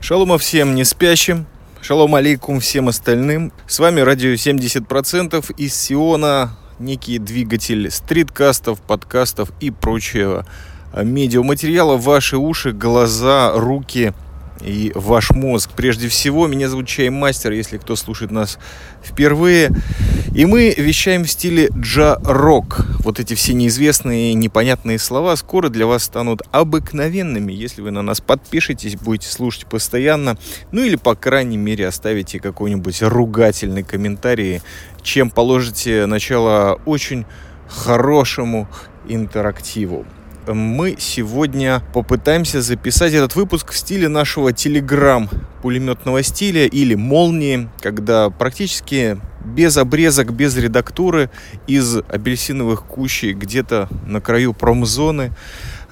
Шалома всем не спящим, шалом алейкум всем остальным. С вами радио 70% из Сиона, некий двигатель стриткастов, подкастов и прочего медиаматериала. Ваши уши, глаза, руки – и ваш мозг. Прежде всего, меня зовут Чай Мастер, если кто слушает нас впервые. И мы вещаем в стиле джа-рок. Вот эти все неизвестные, непонятные слова скоро для вас станут обыкновенными, если вы на нас подпишетесь, будете слушать постоянно. Ну или, по крайней мере, оставите какой-нибудь ругательный комментарий, чем положите начало очень хорошему интерактиву мы сегодня попытаемся записать этот выпуск в стиле нашего телеграм пулеметного стиля или молнии, когда практически без обрезок, без редактуры из апельсиновых кущей где-то на краю промзоны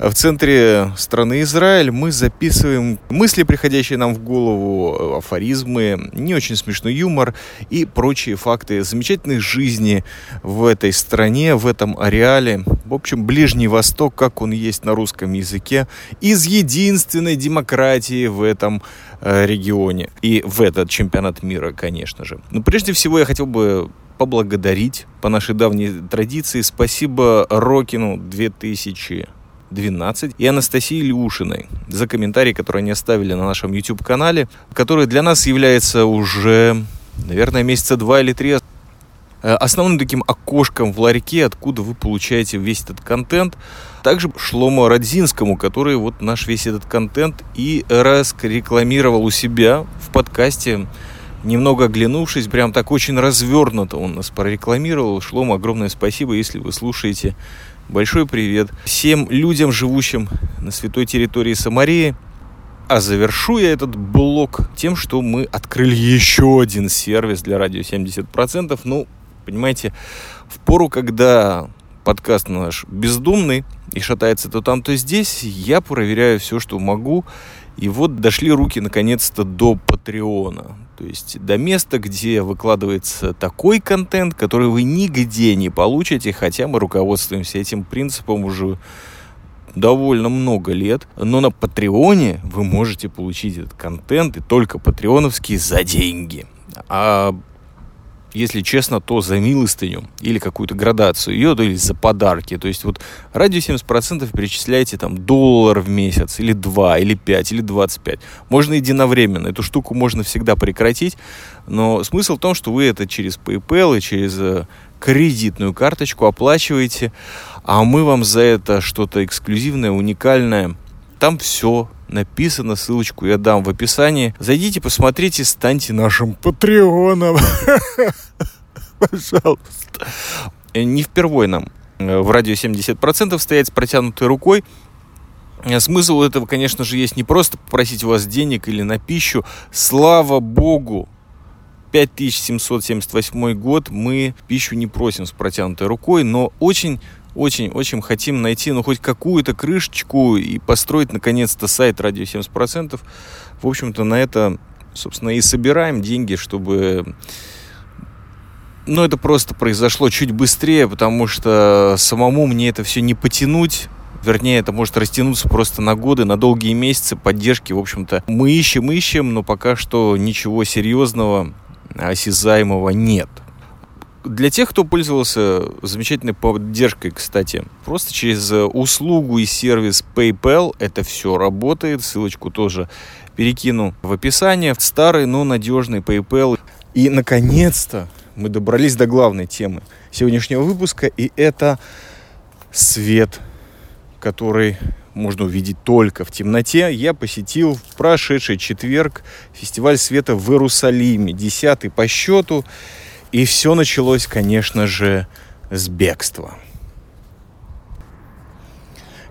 в центре страны Израиль мы записываем мысли, приходящие нам в голову, афоризмы, не очень смешной юмор и прочие факты замечательной жизни в этой стране, в этом ареале. В общем, Ближний Восток, как он есть на русском языке, из единственной демократии в этом э, регионе и в этот чемпионат мира, конечно же. Но прежде всего я хотел бы поблагодарить по нашей давней традиции. Спасибо Рокину 2000 12 и Анастасии Илюшиной за комментарии, которые они оставили на нашем YouTube-канале, который для нас является уже, наверное, месяца два или три основным таким окошком в ларьке, откуда вы получаете весь этот контент. Также Шлому Радзинскому, который вот наш весь этот контент и раз рекламировал у себя в подкасте немного оглянувшись, прям так очень развернуто он нас прорекламировал. Шлому огромное спасибо, если вы слушаете Большой привет всем людям, живущим на святой территории Самарии. А завершу я этот блок тем, что мы открыли еще один сервис для радио 70%. Ну, понимаете, в пору, когда подкаст наш бездумный и шатается то там, то здесь, я проверяю все, что могу. И вот дошли руки наконец-то до Патреона. То есть до места, где выкладывается такой контент, который вы нигде не получите, хотя мы руководствуемся этим принципом уже довольно много лет. Но на Патреоне вы можете получить этот контент, и только патреоновский, за деньги. А если честно, то за милостыню или какую-то градацию ее, то или за подарки. То есть вот ради 70% перечисляете там доллар в месяц, или 2, или 5, или 25. Можно единовременно. Эту штуку можно всегда прекратить. Но смысл в том, что вы это через PayPal и через э, кредитную карточку оплачиваете, а мы вам за это что-то эксклюзивное, уникальное. Там все написано, ссылочку я дам в описании. Зайдите, посмотрите, станьте нашим патреоном. Пожалуйста. Э, не впервой нам э, в радио 70% стоять с протянутой рукой. Э, смысл этого, конечно же, есть не просто попросить у вас денег или на пищу. Слава богу, 5778 год мы пищу не просим с протянутой рукой, но очень очень-очень хотим найти, ну, хоть какую-то крышечку и построить, наконец-то, сайт радио 70%. В общем-то, на это, собственно, и собираем деньги, чтобы... Ну, это просто произошло чуть быстрее, потому что самому мне это все не потянуть. Вернее, это может растянуться просто на годы, на долгие месяцы поддержки. В общем-то, мы ищем, ищем, но пока что ничего серьезного, осязаемого нет. Для тех, кто пользовался замечательной поддержкой, кстати, просто через э, услугу и сервис PayPal это все работает. Ссылочку тоже перекину в описание. Старый, но надежный PayPal. И, наконец-то, мы добрались до главной темы сегодняшнего выпуска, и это свет, который можно увидеть только в темноте. Я посетил в прошедший четверг фестиваль света в Иерусалиме, десятый по счету. И все началось, конечно же, с бегства.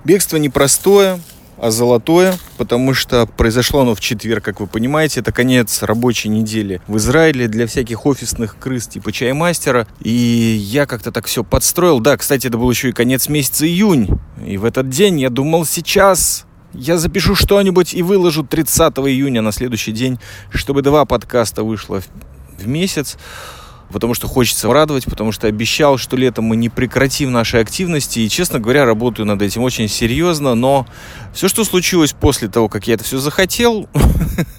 Бегство непростое, а золотое, потому что произошло оно в четверг, как вы понимаете. Это конец рабочей недели в Израиле для всяких офисных крыс типа чаймастера. И я как-то так все подстроил. Да, кстати, это был еще и конец месяца июнь. И в этот день я думал, сейчас я запишу что-нибудь и выложу 30 июня на следующий день, чтобы два подкаста вышло в месяц. Потому что хочется радовать, потому что обещал, что летом мы не прекратим наши активности. И, честно говоря, работаю над этим очень серьезно, но все, что случилось после того, как я это все захотел,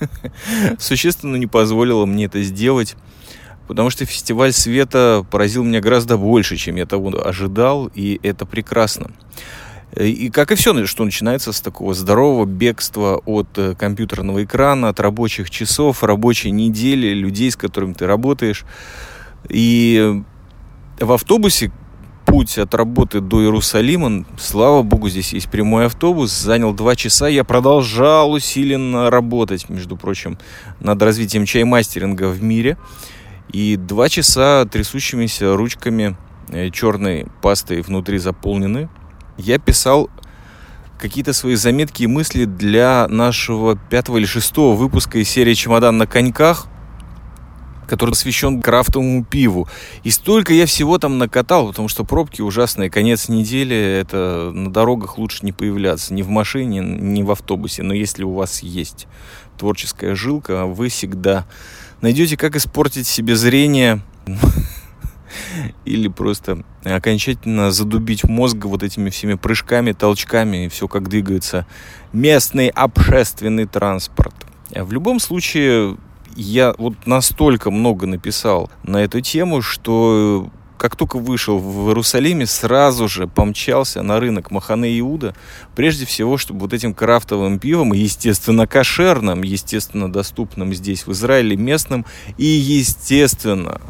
существенно не позволило мне это сделать. Потому что фестиваль света поразил меня гораздо больше, чем я того ожидал, и это прекрасно. И как и все, что начинается с такого здорового бегства от э, компьютерного экрана, от рабочих часов, рабочей недели, людей, с которыми ты работаешь. И в автобусе путь от работы до Иерусалима, слава богу, здесь есть прямой автобус, занял два часа. Я продолжал усиленно работать, между прочим, над развитием чаймастеринга в мире. И два часа трясущимися ручками э, черной пастой внутри заполнены я писал какие-то свои заметки и мысли для нашего пятого или шестого выпуска из серии «Чемодан на коньках», который посвящен крафтовому пиву. И столько я всего там накатал, потому что пробки ужасные. Конец недели, это на дорогах лучше не появляться. Ни в машине, ни в автобусе. Но если у вас есть творческая жилка, вы всегда найдете, как испортить себе зрение или просто окончательно задубить мозг вот этими всеми прыжками, толчками и все как двигается местный общественный транспорт. В любом случае, я вот настолько много написал на эту тему, что как только вышел в Иерусалиме, сразу же помчался на рынок Махане Иуда, прежде всего, чтобы вот этим крафтовым пивом, естественно, кошерным, естественно, доступным здесь, в Израиле, местным, и, естественно,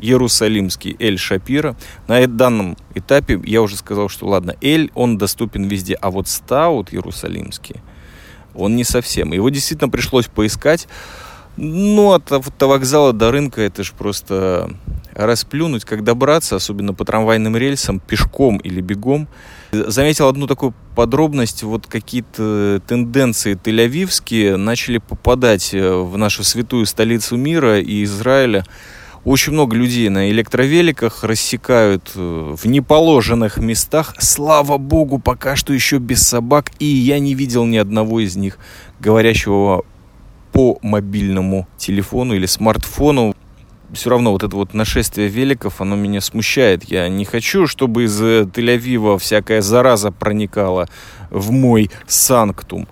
Иерусалимский Эль Шапира. На данном этапе я уже сказал, что ладно, Эль, он доступен везде, а вот Стаут Иерусалимский, он не совсем. Его действительно пришлось поискать. Ну, от автовокзала до рынка это же просто расплюнуть, как добраться, особенно по трамвайным рельсам, пешком или бегом. Заметил одну такую подробность, вот какие-то тенденции тель-авивские начали попадать в нашу святую столицу мира и Израиля. Очень много людей на электровеликах рассекают э, в неположенных местах. Слава богу, пока что еще без собак. И я не видел ни одного из них, говорящего по мобильному телефону или смартфону. Все равно вот это вот нашествие великов, оно меня смущает. Я не хочу, чтобы из э, Тель-Авива всякая зараза проникала в мой санктум.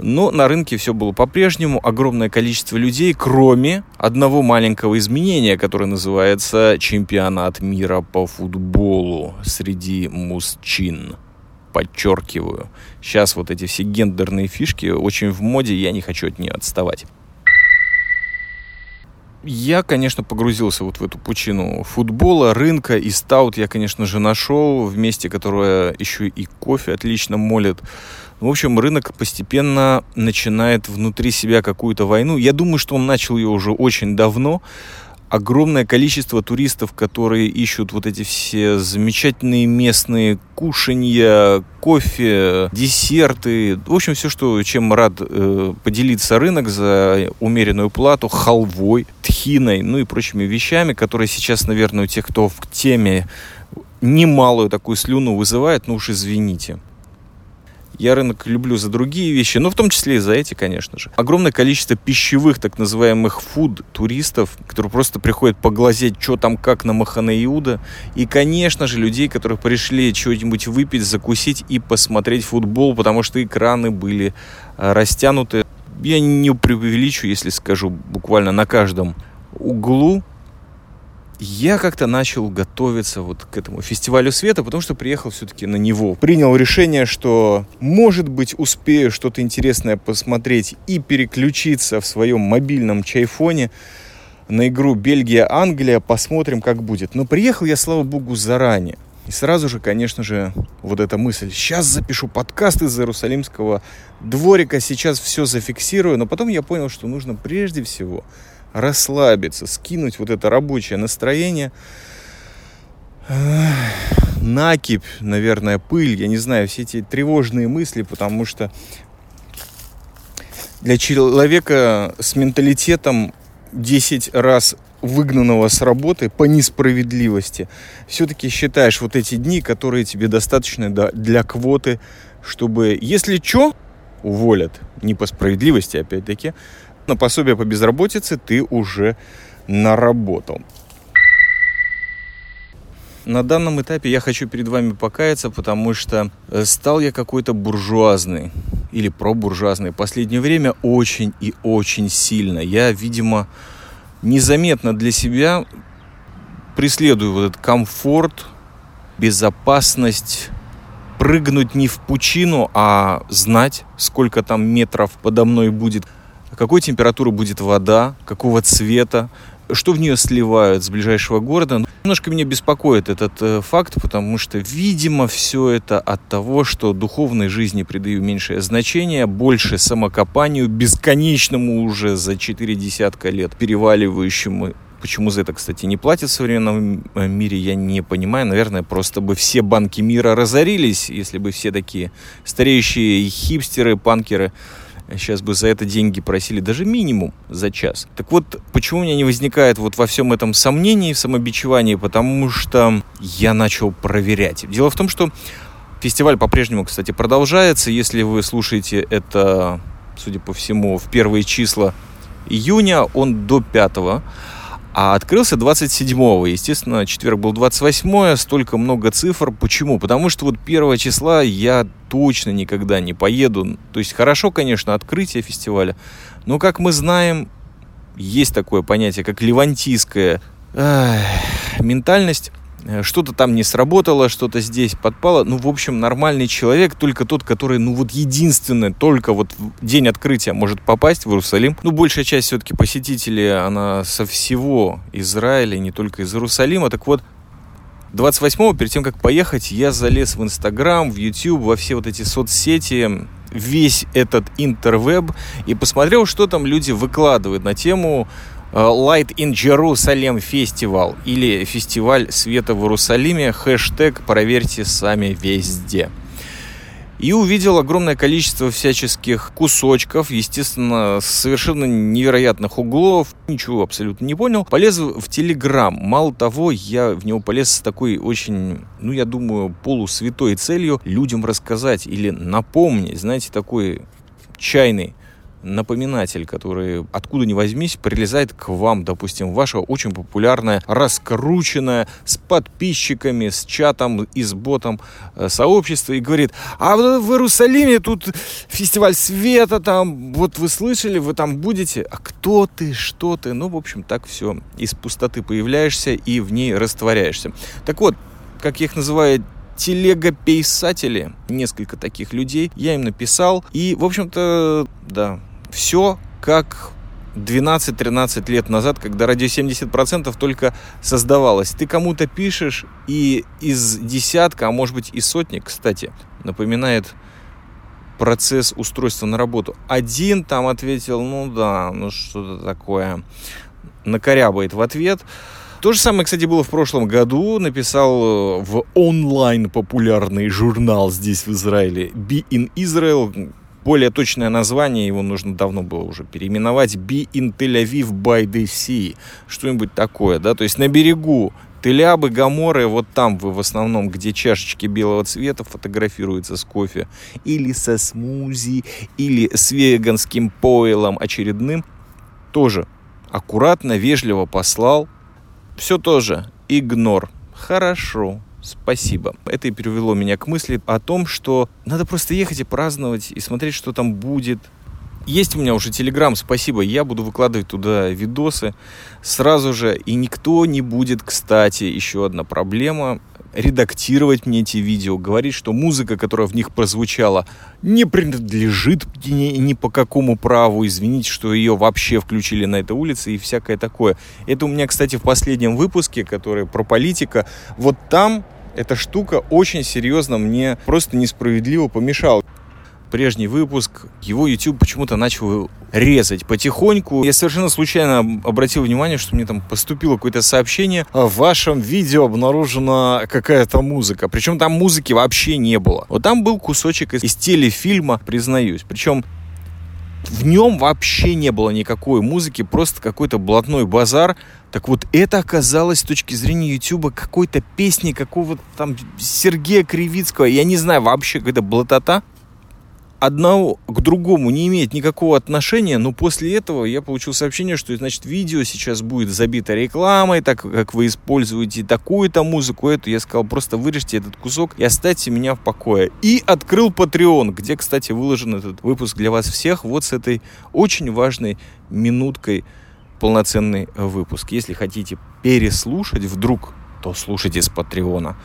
Но на рынке все было по-прежнему. Огромное количество людей, кроме одного маленького изменения, которое называется чемпионат мира по футболу среди мужчин. Подчеркиваю. Сейчас вот эти все гендерные фишки очень в моде, я не хочу от нее отставать. Я, конечно, погрузился вот в эту пучину футбола, рынка и стаут я, конечно же, нашел в месте, которое еще и кофе отлично молит. В общем, рынок постепенно начинает внутри себя какую-то войну. Я думаю, что он начал ее уже очень давно. Огромное количество туристов, которые ищут вот эти все замечательные местные кушанья, кофе, десерты. В общем, все, что, чем рад э, поделиться рынок за умеренную плату, халвой, тхиной, ну и прочими вещами, которые сейчас, наверное, у тех, кто в теме немалую такую слюну вызывает, ну уж извините. Я рынок люблю за другие вещи, но в том числе и за эти, конечно же. Огромное количество пищевых, так называемых фуд-туристов, которые просто приходят поглазеть, что там как на Махане Иуда. И, конечно же, людей, которые пришли чего-нибудь выпить, закусить и посмотреть футбол, потому что экраны были э, растянуты. Я не преувеличу, если скажу буквально на каждом углу я как-то начал готовиться вот к этому фестивалю света, потому что приехал все-таки на него. Принял решение, что, может быть, успею что-то интересное посмотреть и переключиться в своем мобильном чайфоне на игру Бельгия-Англия, посмотрим, как будет. Но приехал я, слава богу, заранее. И сразу же, конечно же, вот эта мысль. Сейчас запишу подкаст из Иерусалимского дворика, сейчас все зафиксирую. Но потом я понял, что нужно прежде всего расслабиться, скинуть вот это рабочее настроение. Накипь, наверное, пыль, я не знаю, все эти тревожные мысли, потому что для человека с менталитетом 10 раз выгнанного с работы по несправедливости, все-таки считаешь вот эти дни, которые тебе достаточно для квоты, чтобы, если что, уволят, не по справедливости, опять-таки, на пособие по безработице ты уже наработал. На данном этапе я хочу перед вами покаяться, потому что э, стал я какой-то буржуазный или пробуржуазный. Последнее время очень и очень сильно. Я, видимо, незаметно для себя преследую вот этот комфорт, безопасность, прыгнуть не в пучину, а знать, сколько там метров подо мной будет, какой температуры будет вода, какого цвета, что в нее сливают с ближайшего города. Немножко меня беспокоит этот э, факт, потому что, видимо, все это от того, что духовной жизни придаю меньшее значение, больше самокопанию, бесконечному уже за четыре десятка лет переваливающему Почему за это, кстати, не платят в современном э, мире, я не понимаю. Наверное, просто бы все банки мира разорились, если бы все такие стареющие хипстеры, панкеры сейчас бы за это деньги просили даже минимум за час. Так вот, почему у меня не возникает вот во всем этом сомнений, в самобичевании? Потому что я начал проверять. Дело в том, что фестиваль по-прежнему, кстати, продолжается. Если вы слушаете это, судя по всему, в первые числа июня, он до 5 а открылся 27-го. Естественно, четверг был 28 столько много цифр. Почему? Потому что вот первого числа я точно никогда не поеду. То есть хорошо, конечно, открытие фестиваля, но, как мы знаем, есть такое понятие, как левантийская э, ментальность. Э, что-то там не сработало, что-то здесь подпало. Ну, в общем, нормальный человек, только тот, который, ну, вот единственный, только вот день открытия может попасть в Иерусалим. Ну, большая часть все-таки посетителей, она со всего Израиля, не только из Иерусалима. Так вот, 28-го, перед тем, как поехать, я залез в Инстаграм, в YouTube, во все вот эти соцсети, весь этот интервеб и посмотрел, что там люди выкладывают на тему Light in Jerusalem Festival или фестиваль света в Иерусалиме, хэштег проверьте сами везде. И увидел огромное количество всяческих кусочков, естественно, совершенно невероятных углов. Ничего абсолютно не понял. Полез в Телеграм. Мало того, я в него полез с такой очень, ну, я думаю, полусвятой целью людям рассказать или напомнить, знаете, такой чайный напоминатель, который откуда ни возьмись прилезает к вам, допустим, ваша очень популярная, раскрученная, с подписчиками, с чатом и с ботом э, сообщество и говорит, а в Иерусалиме тут фестиваль света, там, вот вы слышали, вы там будете, а кто ты, что ты, ну, в общем, так все, из пустоты появляешься и в ней растворяешься. Так вот, как я их называю, телегописатели, несколько таких людей, я им написал, и, в общем-то, да, все как 12-13 лет назад, когда радио 70% только создавалось. Ты кому-то пишешь, и из десятка, а может быть и сотни, кстати, напоминает процесс устройства на работу. Один там ответил, ну да, ну что-то такое, накорябает в ответ. То же самое, кстати, было в прошлом году. Написал в онлайн популярный журнал здесь в Израиле Be in Israel более точное название его нужно давно было уже переименовать. Be in Tel Aviv by the Sea. Что-нибудь такое, да? То есть на берегу Телябы, Гаморы, вот там вы в основном, где чашечки белого цвета фотографируются с кофе. Или со смузи, или с веганским пойлом очередным. Тоже аккуратно, вежливо послал. Все тоже игнор. Хорошо. Спасибо. Это и привело меня к мысли о том, что надо просто ехать и праздновать, и смотреть, что там будет. Есть у меня уже Телеграм, спасибо. Я буду выкладывать туда видосы сразу же. И никто не будет, кстати, еще одна проблема редактировать мне эти видео, говорить, что музыка, которая в них прозвучала, не принадлежит ни, ни по какому праву, извините, что ее вообще включили на этой улице и всякое такое. Это у меня, кстати, в последнем выпуске, который про политика, вот там эта штука очень серьезно мне просто несправедливо помешала прежний выпуск, его YouTube почему-то начал резать потихоньку. Я совершенно случайно обратил внимание, что мне там поступило какое-то сообщение. В вашем видео обнаружена какая-то музыка. Причем там музыки вообще не было. Вот там был кусочек из, из телефильма, признаюсь. Причем в нем вообще не было никакой музыки, просто какой-то блатной базар. Так вот, это оказалось с точки зрения Ютуба какой-то песни какого-то там Сергея Кривицкого. Я не знаю, вообще какая-то блатота одного к другому не имеет никакого отношения, но после этого я получил сообщение, что, значит, видео сейчас будет забито рекламой, так как вы используете такую-то музыку, эту. Я сказал, просто вырежьте этот кусок и оставьте меня в покое. И открыл Patreon, где, кстати, выложен этот выпуск для вас всех вот с этой очень важной минуткой полноценный выпуск. Если хотите переслушать вдруг, то слушайте с Патреона.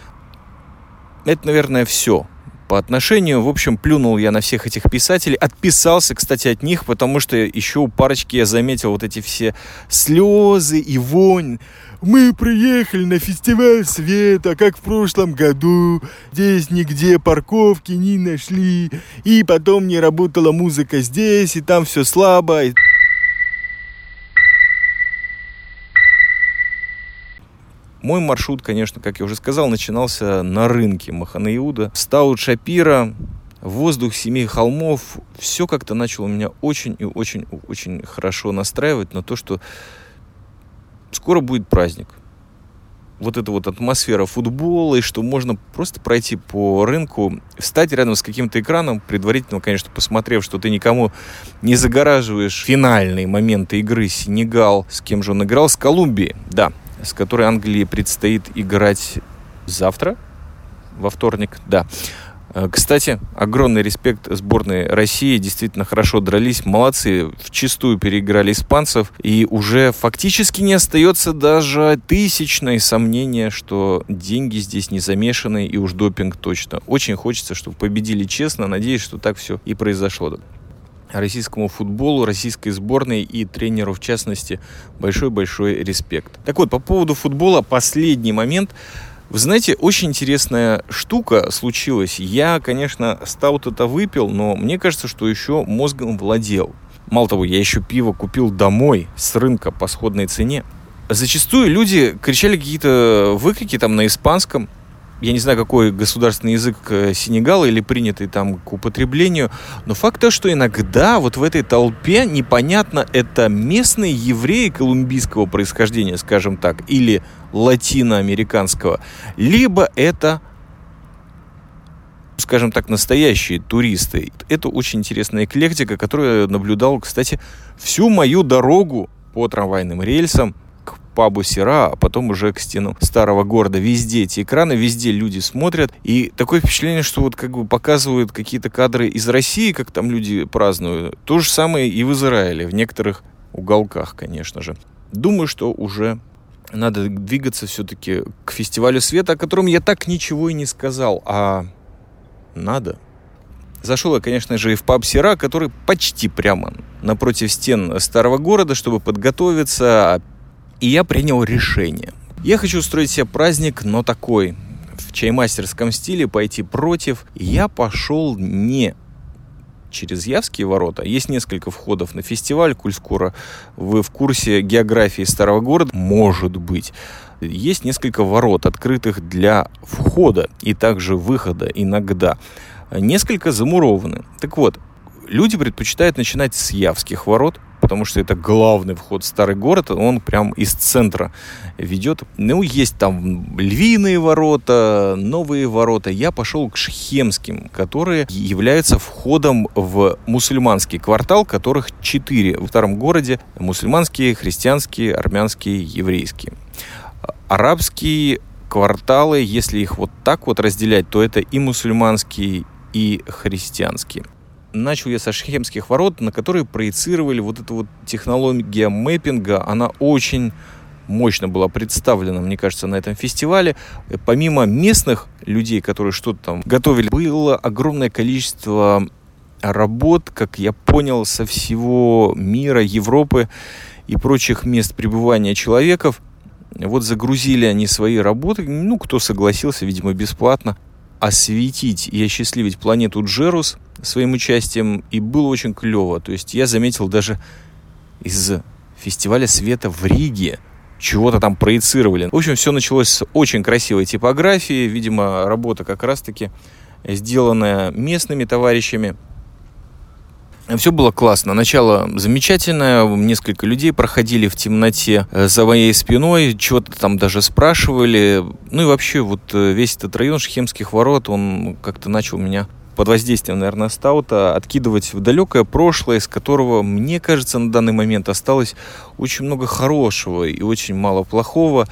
Это, наверное, все по отношению. В общем, плюнул я на всех этих писателей. Отписался, кстати, от них, потому что еще у парочки я заметил вот эти все слезы и вонь. Мы приехали на фестиваль света, как в прошлом году. Здесь нигде парковки не нашли. И потом не работала музыка здесь, и там все слабо. Мой маршрут, конечно, как я уже сказал, начинался на рынке Маханаиуда. Стаут Шапира, воздух семи холмов. Все как-то начало меня очень и очень очень хорошо настраивать на то, что скоро будет праздник. Вот эта вот атмосфера футбола, и что можно просто пройти по рынку, встать рядом с каким-то экраном, предварительно, конечно, посмотрев, что ты никому не загораживаешь финальные моменты игры Сенегал, с кем же он играл, с Колумбией, да, с которой Англии предстоит играть завтра, во вторник, да. Э, кстати, огромный респект сборной России. Действительно хорошо дрались. Молодцы. В чистую переиграли испанцев. И уже фактически не остается даже тысячное сомнения, что деньги здесь не замешаны и уж допинг точно. Очень хочется, чтобы победили честно. Надеюсь, что так все и произошло российскому футболу, российской сборной и тренеру в частности большой-большой респект. Так вот, по поводу футбола последний момент. Вы знаете, очень интересная штука случилась. Я, конечно, стаут это выпил, но мне кажется, что еще мозгом владел. Мало того, я еще пиво купил домой с рынка по сходной цене. Зачастую люди кричали какие-то выкрики там на испанском, я не знаю, какой государственный язык э, Сенегала или принятый там к употреблению, но факт то, что иногда вот в этой толпе непонятно, это местные евреи колумбийского происхождения, скажем так, или латиноамериканского, либо это скажем так, настоящие туристы. Это очень интересная эклектика, которую я наблюдал, кстати, всю мою дорогу по трамвайным рельсам пабу Сера, а потом уже к стенам старого города. Везде эти экраны, везде люди смотрят. И такое впечатление, что вот как бы показывают какие-то кадры из России, как там люди празднуют. То же самое и в Израиле, в некоторых уголках, конечно же. Думаю, что уже надо двигаться все-таки к фестивалю света, о котором я так ничего и не сказал, а надо. Зашел я, конечно же, и в паб Сера, который почти прямо напротив стен старого города, чтобы подготовиться, и я принял решение. Я хочу устроить себе праздник, но такой, в чаймастерском стиле, пойти против. Я пошел не через Явские ворота. Есть несколько входов на фестиваль, коль скоро вы в курсе географии старого города, может быть. Есть несколько ворот, открытых для входа и также выхода иногда. Несколько замурованы. Так вот, люди предпочитают начинать с Явских ворот, потому что это главный вход в старый город, он прям из центра ведет. Ну, есть там львиные ворота, новые ворота. Я пошел к Шхемским, которые являются входом в мусульманский квартал, которых четыре в старом городе. Мусульманские, христианские, армянские, еврейские. Арабские кварталы, если их вот так вот разделять, то это и мусульманские, и христианские начал я со шхемских ворот, на которые проецировали вот эта вот технология мэппинга. Она очень мощно была представлена, мне кажется, на этом фестивале. Помимо местных людей, которые что-то там готовили, было огромное количество работ, как я понял, со всего мира, Европы и прочих мест пребывания человеков. Вот загрузили они свои работы, ну, кто согласился, видимо, бесплатно, осветить и осчастливить планету Джерус – своим участием, и было очень клево. То есть я заметил даже из фестиваля света в Риге, чего-то там проецировали. В общем, все началось с очень красивой типографии, видимо, работа как раз-таки сделанная местными товарищами. Все было классно. Начало замечательное. Несколько людей проходили в темноте э, за моей спиной, чего-то там даже спрашивали. Ну и вообще вот э, весь этот район Шхемских ворот, он как-то начал меня под воздействием, наверное, стаута откидывать в далекое прошлое, из которого, мне кажется, на данный момент осталось очень много хорошего и очень мало плохого.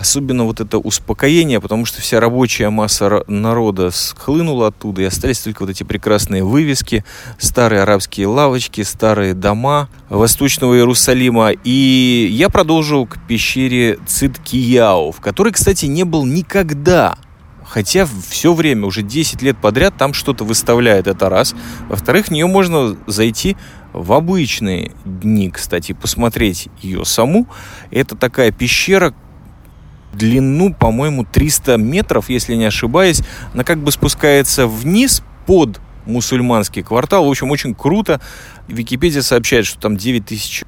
Особенно вот это успокоение, потому что вся рабочая масса народа схлынула оттуда, и остались только вот эти прекрасные вывески, старые арабские лавочки, старые дома Восточного Иерусалима. И я продолжил к пещере Циткияу, в которой, кстати, не был никогда. Хотя все время, уже 10 лет подряд там что-то выставляет, это раз. Во-вторых, в нее можно зайти в обычные дни, кстати, посмотреть ее саму. Это такая пещера, длину, по-моему, 300 метров, если не ошибаюсь. Она как бы спускается вниз под мусульманский квартал. В общем, очень круто. Википедия сообщает, что там 9 тысяч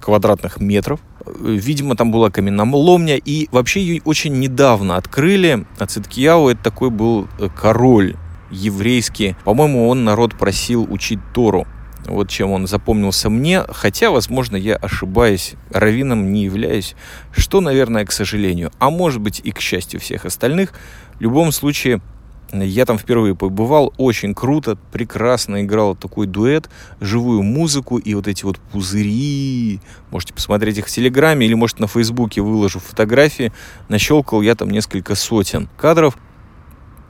квадратных метров. Видимо, там была каменоломня, и вообще ее очень недавно открыли. А Циткияу это такой был э, король еврейский. По-моему, он народ просил учить Тору. Вот чем он запомнился мне, хотя, возможно, я ошибаюсь, раввином не являюсь, что, наверное, к сожалению, а может быть и к счастью всех остальных. В любом случае, я там впервые побывал, очень круто, прекрасно играл такой дуэт, живую музыку и вот эти вот пузыри. Можете посмотреть их в Телеграме или, может, на Фейсбуке выложу фотографии. Нащелкал я там несколько сотен кадров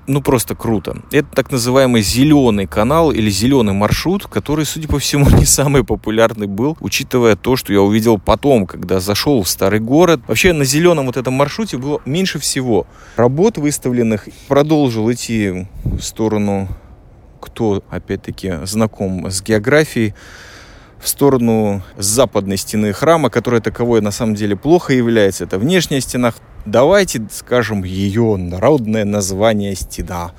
ну просто круто. Это так называемый зеленый канал или зеленый маршрут, который, судя по всему, не самый популярный был, учитывая то, что я увидел потом, когда зашел в старый город. Вообще на зеленом вот этом маршруте было меньше всего работ выставленных. Продолжил идти в сторону, кто, опять-таки, знаком с географией, в сторону западной стены храма, которая таковой на самом деле плохо является. Это внешняя стена. Давайте скажем ее народное название стена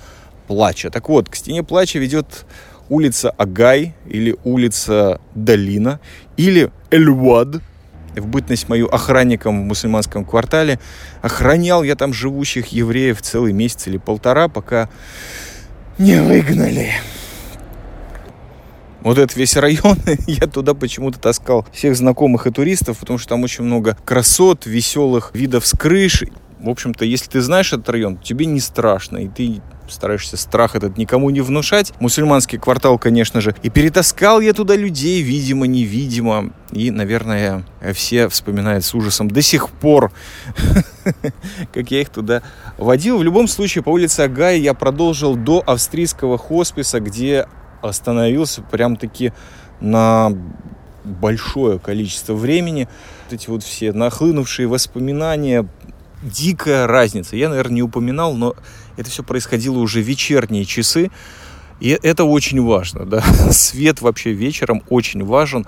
плача. Так вот, к стене плача ведет улица Агай или улица Долина или Эльвад. В бытность мою охранником в мусульманском квартале охранял я там живущих евреев целый месяц или полтора, пока не выгнали вот этот весь район, я туда почему-то таскал всех знакомых и туристов, потому что там очень много красот, веселых видов с крыш. В общем-то, если ты знаешь этот район, тебе не страшно, и ты стараешься страх этот никому не внушать. Мусульманский квартал, конечно же. И перетаскал я туда людей, видимо, невидимо. И, наверное, все вспоминают с ужасом до сих пор, как я их туда водил. В любом случае, по улице Агая я продолжил до австрийского хосписа, где остановился прям-таки на большое количество времени. Вот эти вот все нахлынувшие воспоминания, дикая разница. Я, наверное, не упоминал, но это все происходило уже в вечерние часы. И это очень важно, да. Свет вообще вечером очень важен.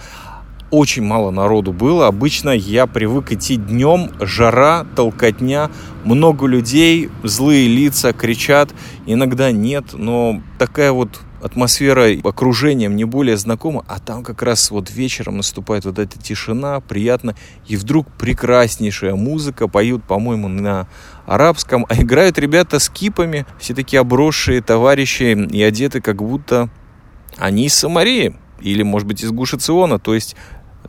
Очень мало народу было. Обычно я привык идти днем, жара, толкотня, много людей, злые лица, кричат. Иногда нет, но такая вот атмосфера окружением не более знакома, а там как раз вот вечером наступает вот эта тишина, приятно, и вдруг прекраснейшая музыка, поют, по-моему, на арабском, а играют ребята с кипами, все такие обросшие товарищи и одеты как будто они из Самарии, или, может быть, из Гушициона, то есть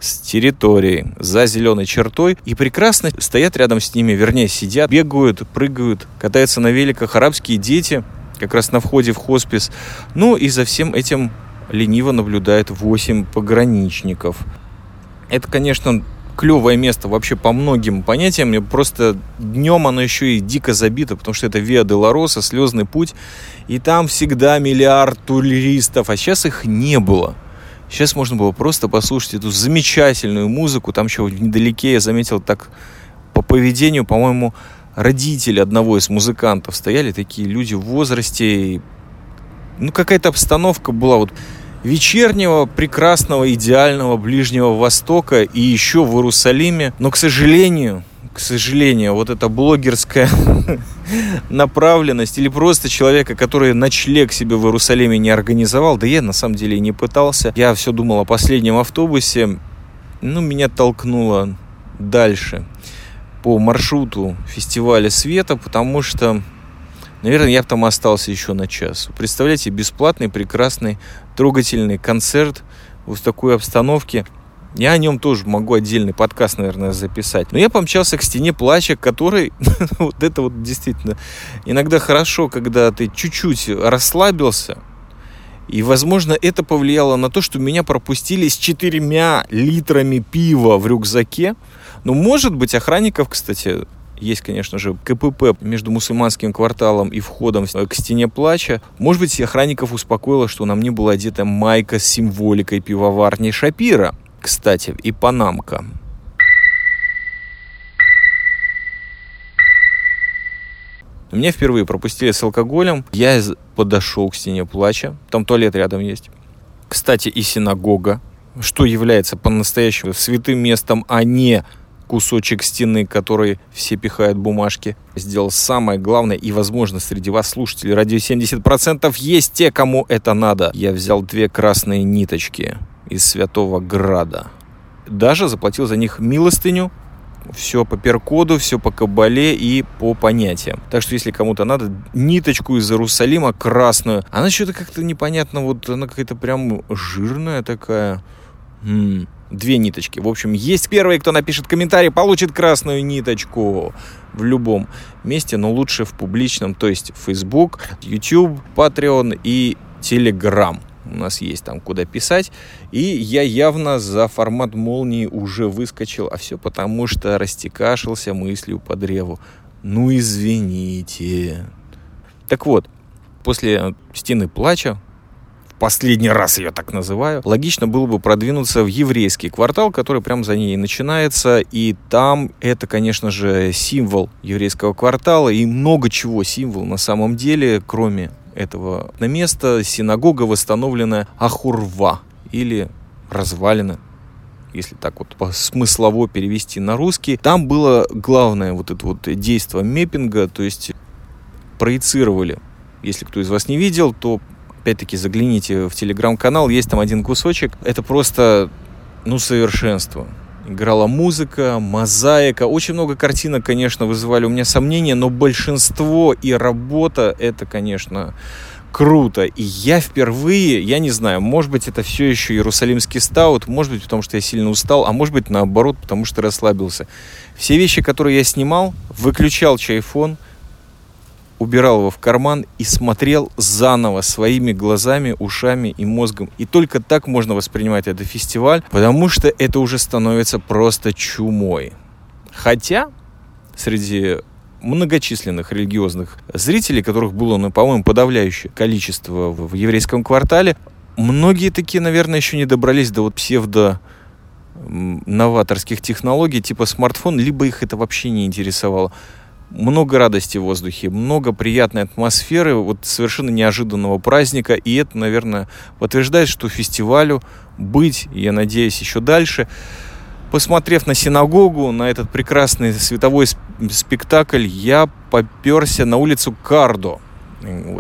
с территории за зеленой чертой и прекрасно стоят рядом с ними, вернее, сидят, бегают, прыгают, катаются на великах арабские дети – как раз на входе в хоспис. Ну и за всем этим лениво наблюдает 8 пограничников. Это, конечно, клевое место вообще по многим понятиям. Просто днем оно еще и дико забито, потому что это Виа де Лароса, слезный путь. И там всегда миллиард туристов, а сейчас их не было. Сейчас можно было просто послушать эту замечательную музыку. Там еще недалеке я заметил так по поведению, по-моему, родители одного из музыкантов стояли, такие люди в возрасте. Ну, какая-то обстановка была вот вечернего, прекрасного, идеального Ближнего Востока и еще в Иерусалиме. Но, к сожалению, к сожалению, вот эта блогерская направленность или просто человека, который ночлег себе в Иерусалиме не организовал, да я на самом деле и не пытался. Я все думал о последнем автобусе, ну, меня толкнуло дальше по маршруту фестиваля света, потому что, наверное, я бы там остался еще на час. Представляете, бесплатный, прекрасный, трогательный концерт в такой обстановке. Я о нем тоже могу отдельный подкаст, наверное, записать. Но я помчался к стене плача, который... вот это вот действительно... Иногда хорошо, когда ты чуть-чуть расслабился, и, возможно, это повлияло на то, что меня пропустили с четырьмя литрами пива в рюкзаке. Но, может быть, охранников, кстати, есть, конечно же, КПП между мусульманским кварталом и входом к стене плача. Может быть, охранников успокоило, что на мне была одета майка с символикой пивоварни Шапира. Кстати, и панамка. Меня впервые пропустили с алкоголем. Я подошел к стене плача. Там туалет рядом есть. Кстати, и синагога, что является по-настоящему святым местом, а не кусочек стены, который все пихают бумажки. Сделал самое главное, и, возможно, среди вас, слушателей радио 70%, есть те, кому это надо. Я взял две красные ниточки из Святого Града. Даже заплатил за них милостыню, все по перкоду, все по кабале и по понятиям. Так что, если кому-то надо ниточку из Иерусалима красную, она что-то как-то непонятно, вот она какая-то прям жирная такая. М-м, две ниточки. В общем, есть первый, кто напишет комментарий, получит красную ниточку в любом месте, но лучше в публичном, то есть Facebook, YouTube, Patreon и Telegram у нас есть там куда писать. И я явно за формат молнии уже выскочил, а все потому, что растекашился мыслью по древу. Ну, извините. Так вот, после стены плача, последний раз ее так называю, логично было бы продвинуться в еврейский квартал, который прямо за ней начинается, и там это, конечно же, символ еврейского квартала, и много чего символ на самом деле, кроме этого на место синагога восстановлена Ахурва или развалина если так вот по смыслово перевести на русский. Там было главное вот это вот действие меппинга, то есть проецировали. Если кто из вас не видел, то опять-таки загляните в телеграм-канал, есть там один кусочек. Это просто, ну, совершенство играла музыка, мозаика. Очень много картинок, конечно, вызывали у меня сомнения, но большинство и работа это, конечно, круто. И я впервые, я не знаю, может быть, это все еще Иерусалимский стаут, может быть, потому что я сильно устал, а может быть, наоборот, потому что расслабился. Все вещи, которые я снимал, выключал чайфон – убирал его в карман и смотрел заново своими глазами, ушами и мозгом. И только так можно воспринимать этот фестиваль, потому что это уже становится просто чумой. Хотя среди многочисленных религиозных зрителей, которых было, ну, по-моему, подавляющее количество в еврейском квартале, многие такие, наверное, еще не добрались до вот псевдо новаторских технологий типа смартфон, либо их это вообще не интересовало много радости в воздухе, много приятной атмосферы, вот совершенно неожиданного праздника. И это, наверное, подтверждает, что фестивалю быть, я надеюсь, еще дальше. Посмотрев на синагогу, на этот прекрасный световой спектакль, я поперся на улицу Кардо.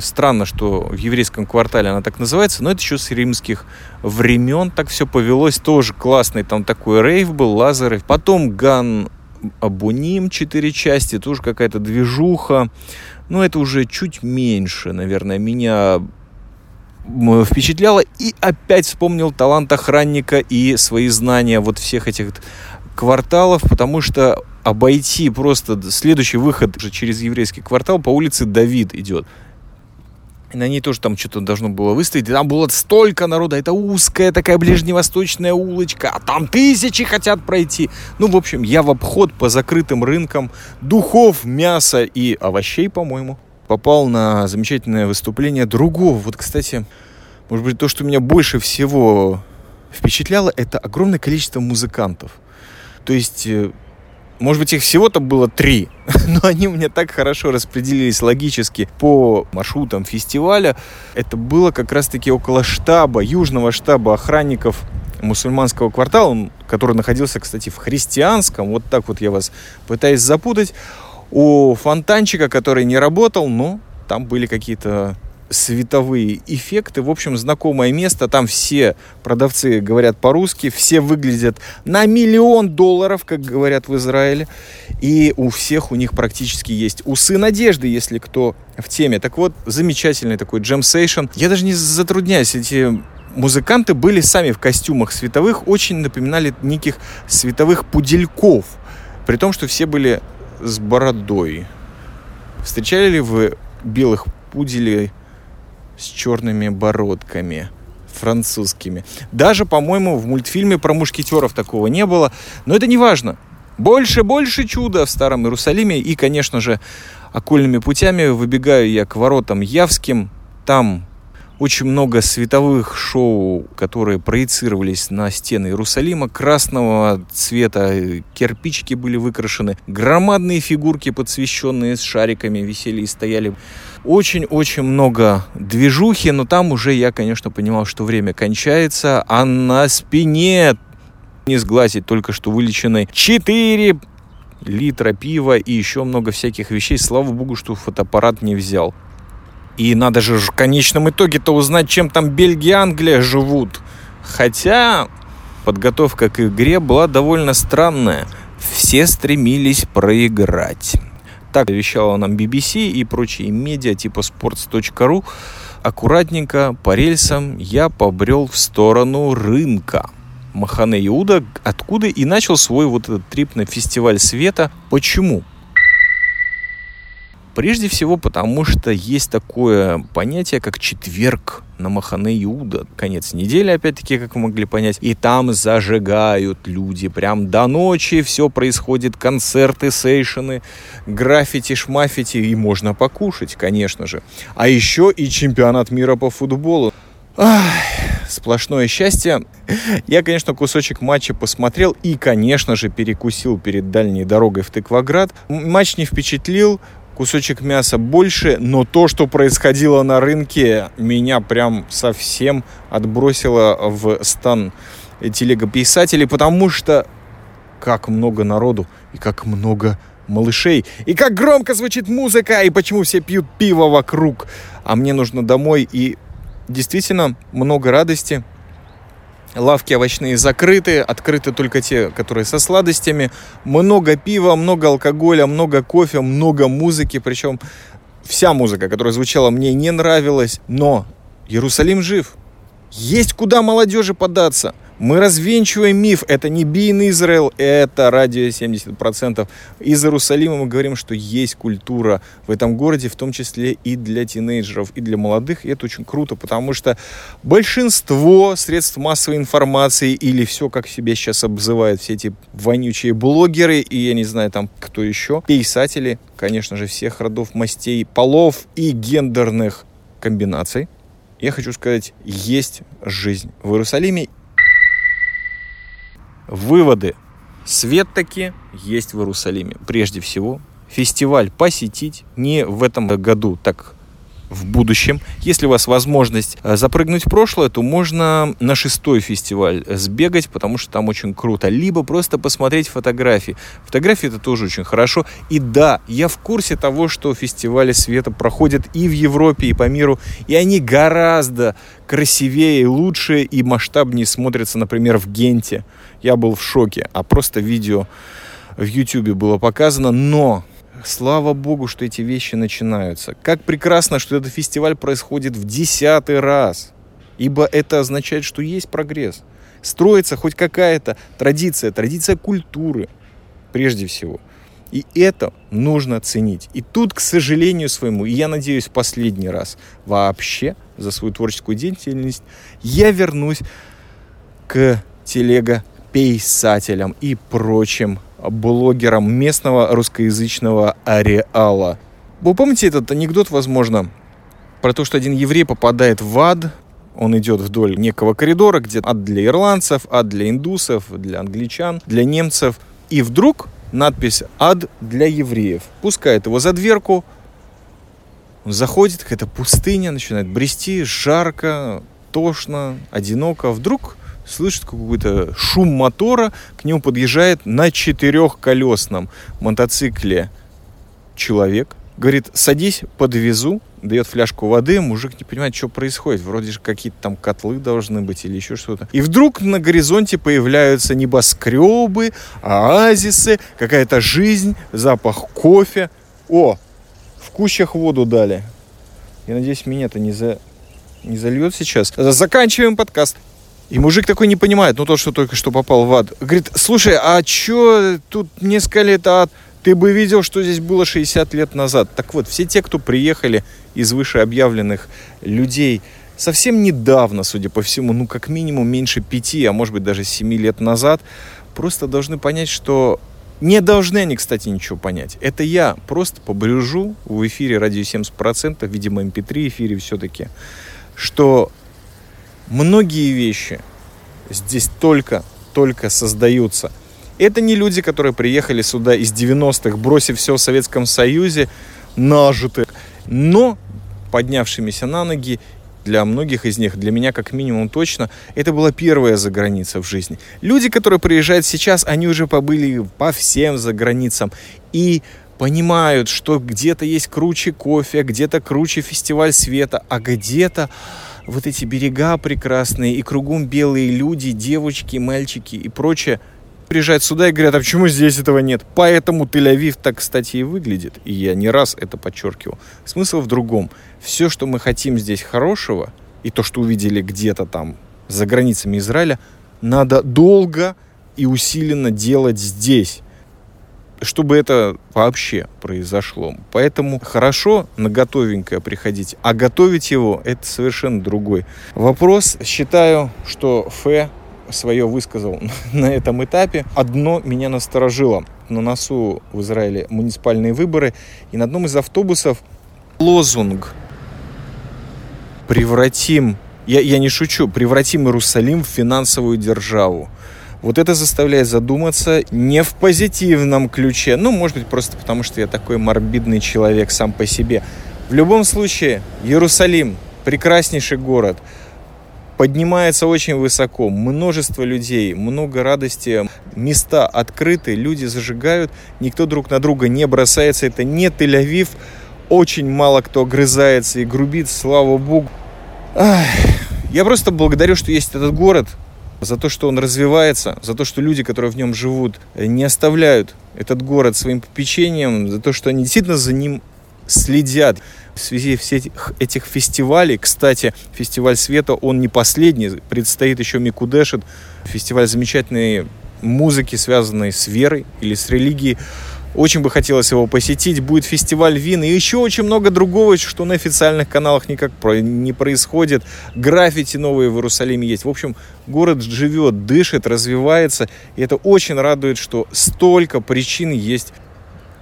Странно, что в еврейском квартале она так называется, но это еще с римских времен так все повелось. Тоже классный там такой рейв был, лазеры. Потом Ган Абоним 4 части, тоже какая-то движуха. Но это уже чуть меньше, наверное, меня впечатляло. И опять вспомнил талант охранника и свои знания вот всех этих кварталов, потому что обойти просто следующий выход уже через еврейский квартал по улице Давид идет. На ней тоже там что-то должно было выстоять. И там было столько народа. Это узкая такая ближневосточная улочка. А там тысячи хотят пройти. Ну, в общем, я в обход по закрытым рынкам духов, мяса и овощей, по-моему, попал на замечательное выступление другого. Вот, кстати, может быть, то, что меня больше всего впечатляло, это огромное количество музыкантов. То есть э, может быть, их всего-то было три, но они у меня так хорошо распределились логически по маршрутам фестиваля. Это было как раз-таки около штаба, южного штаба охранников мусульманского квартала, который находился, кстати, в христианском. Вот так вот я вас пытаюсь запутать. У фонтанчика, который не работал, но там были какие-то световые эффекты. В общем, знакомое место. Там все продавцы говорят по-русски, все выглядят на миллион долларов, как говорят в Израиле. И у всех у них практически есть усы надежды, если кто в теме. Так вот, замечательный такой джемсейшн. Я даже не затрудняюсь, эти музыканты были сами в костюмах световых, очень напоминали неких световых пудельков, при том, что все были с бородой. Встречали ли вы белых пуделей с черными бородками? французскими. Даже, по-моему, в мультфильме про мушкетеров такого не было. Но это не важно. Больше, больше чуда в Старом Иерусалиме. И, конечно же, окольными путями выбегаю я к воротам Явским. Там очень много световых шоу, которые проецировались на стены Иерусалима. Красного цвета кирпичики были выкрашены. Громадные фигурки, подсвещенные с шариками, висели и стояли. Очень-очень много движухи, но там уже я, конечно, понимал, что время кончается, а на спине не сглазить только что вылеченной 4 литра пива и еще много всяких вещей. Слава богу, что фотоаппарат не взял. И надо же в конечном итоге-то узнать, чем там Бельгия и Англия живут. Хотя подготовка к игре была довольно странная. Все стремились проиграть. Так вещала нам BBC и прочие медиа типа sports.ru. Аккуратненько по рельсам я побрел в сторону рынка. Махане Иуда, откуда и начал свой вот этот трип на фестиваль света. Почему? Прежде всего потому, что есть такое понятие, как четверг на Махане Иуда. Конец недели, опять-таки, как вы могли понять. И там зажигают люди прям до ночи. Все происходит, концерты, сейшены, граффити, шмаффити. И можно покушать, конечно же. А еще и чемпионат мира по футболу. Ах, сплошное счастье. Я, конечно, кусочек матча посмотрел и, конечно же, перекусил перед дальней дорогой в Тыкваград. Матч не впечатлил, кусочек мяса больше, но то, что происходило на рынке, меня прям совсем отбросило в стан телегописателей, потому что как много народу и как много малышей, и как громко звучит музыка, и почему все пьют пиво вокруг, а мне нужно домой, и действительно много радости, Лавки овощные закрыты, открыты только те, которые со сладостями. Много пива, много алкоголя, много кофе, много музыки. Причем вся музыка, которая звучала, мне не нравилась. Но Иерусалим жив. Есть куда молодежи податься. Мы развенчиваем миф. Это не Бин Израил, это радио 70%. Из Иерусалима мы говорим, что есть культура в этом городе, в том числе и для тинейджеров, и для молодых. И это очень круто, потому что большинство средств массовой информации или все, как себя сейчас обзывают все эти вонючие блогеры, и я не знаю там кто еще, писатели, конечно же, всех родов, мастей, полов и гендерных комбинаций, я хочу сказать, есть жизнь в Иерусалиме. Выводы. Свет таки есть в Иерусалиме. Прежде всего, фестиваль посетить не в этом году, так в будущем. Если у вас возможность э, запрыгнуть в прошлое, то можно на шестой фестиваль сбегать, потому что там очень круто. Либо просто посмотреть фотографии. Фотографии это тоже очень хорошо. И да, я в курсе того, что фестивали света проходят и в Европе, и по миру. И они гораздо красивее, лучше и масштабнее смотрятся, например, в Генте. Я был в шоке. А просто видео в YouTube было показано. Но Слава богу, что эти вещи начинаются. Как прекрасно, что этот фестиваль происходит в десятый раз. Ибо это означает, что есть прогресс. Строится хоть какая-то традиция, традиция культуры прежде всего. И это нужно ценить. И тут, к сожалению своему, и я надеюсь, последний раз вообще за свою творческую деятельность я вернусь к телегописателям и прочим блогером местного русскоязычного ареала. Вы помните этот анекдот, возможно, про то, что один еврей попадает в ад, он идет вдоль некого коридора, где ад для ирландцев, ад для индусов, для англичан, для немцев. И вдруг надпись «Ад для евреев». Пускает его за дверку, он заходит, какая-то пустыня, начинает брести, жарко, тошно, одиноко. Вдруг слышит какой-то шум мотора, к нему подъезжает на четырехколесном мотоцикле человек, говорит, садись, подвезу, дает фляжку воды, мужик не понимает, что происходит. Вроде же какие-то там котлы должны быть или еще что-то. И вдруг на горизонте появляются небоскребы, оазисы, какая-то жизнь, запах кофе. О, в кущах воду дали. Я надеюсь, меня-то не за не зальет сейчас. Заканчиваем подкаст. И мужик такой не понимает, ну то, что только что попал в ад. Говорит, слушай, а чё тут несколько лет ад? Ты бы видел, что здесь было 60 лет назад. Так вот, все те, кто приехали из вышеобъявленных людей совсем недавно, судя по всему, ну как минимум меньше пяти, а может быть даже семи лет назад, просто должны понять, что не должны они, кстати, ничего понять. Это я просто побрежу в эфире радио 70%, видимо, MP3 эм эфире все-таки, что многие вещи здесь только, только создаются. Это не люди, которые приехали сюда из 90-х, бросив все в Советском Союзе, нажитые, но поднявшимися на ноги для многих из них, для меня как минимум точно, это была первая заграница в жизни. Люди, которые приезжают сейчас, они уже побыли по всем заграницам и понимают, что где-то есть круче кофе, где-то круче фестиваль света, а где-то вот эти берега прекрасные, и кругом белые люди, девочки, мальчики и прочее, приезжают сюда и говорят, а почему здесь этого нет? Поэтому Тель-Авив так, кстати, и выглядит. И я не раз это подчеркивал. Смысл в другом. Все, что мы хотим здесь хорошего, и то, что увидели где-то там за границами Израиля, надо долго и усиленно делать здесь чтобы это вообще произошло. Поэтому хорошо на готовенькое приходить, а готовить его это совершенно другой вопрос. Считаю, что Ф свое высказал на этом этапе. Одно меня насторожило. На носу в Израиле муниципальные выборы, и на одном из автобусов лозунг «Превратим, я, я не шучу, превратим Иерусалим в финансовую державу». Вот это заставляет задуматься не в позитивном ключе, ну, может быть, просто потому, что я такой морбидный человек сам по себе. В любом случае, Иерусалим – прекраснейший город, поднимается очень высоко, множество людей, много радости, места открыты, люди зажигают, никто друг на друга не бросается, это не Тель-Авив, очень мало кто огрызается и грубит, слава богу. Ах, я просто благодарю, что есть этот город, за то, что он развивается, за то, что люди, которые в нем живут, не оставляют этот город своим попечением, за то, что они действительно за ним следят. В связи всех этих, фестивалей, кстати, фестиваль света, он не последний, предстоит еще Микудешет, фестиваль замечательной музыки, связанной с верой или с религией. Очень бы хотелось его посетить. Будет фестиваль вин и еще очень много другого, что на официальных каналах никак не происходит. Граффити новые в Иерусалиме есть. В общем, город живет, дышит, развивается. И это очень радует, что столько причин есть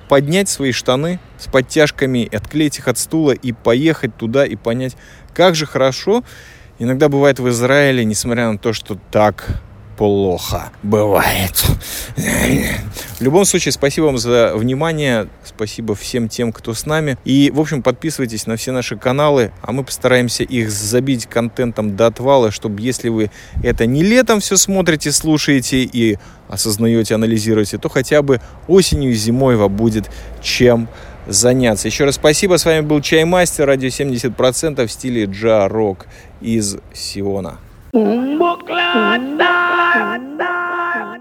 поднять свои штаны с подтяжками, отклеить их от стула и поехать туда и понять, как же хорошо иногда бывает в Израиле, несмотря на то, что так плохо бывает. В любом случае, спасибо вам за внимание. Спасибо всем тем, кто с нами. И, в общем, подписывайтесь на все наши каналы, а мы постараемся их забить контентом до отвала, чтобы если вы это не летом все смотрите, слушаете и осознаете, анализируете, то хотя бы осенью и зимой вам будет чем заняться. Еще раз спасибо. С вами был Чаймастер, радио 70% в стиле джа-рок из Сиона. bước lên đá đá.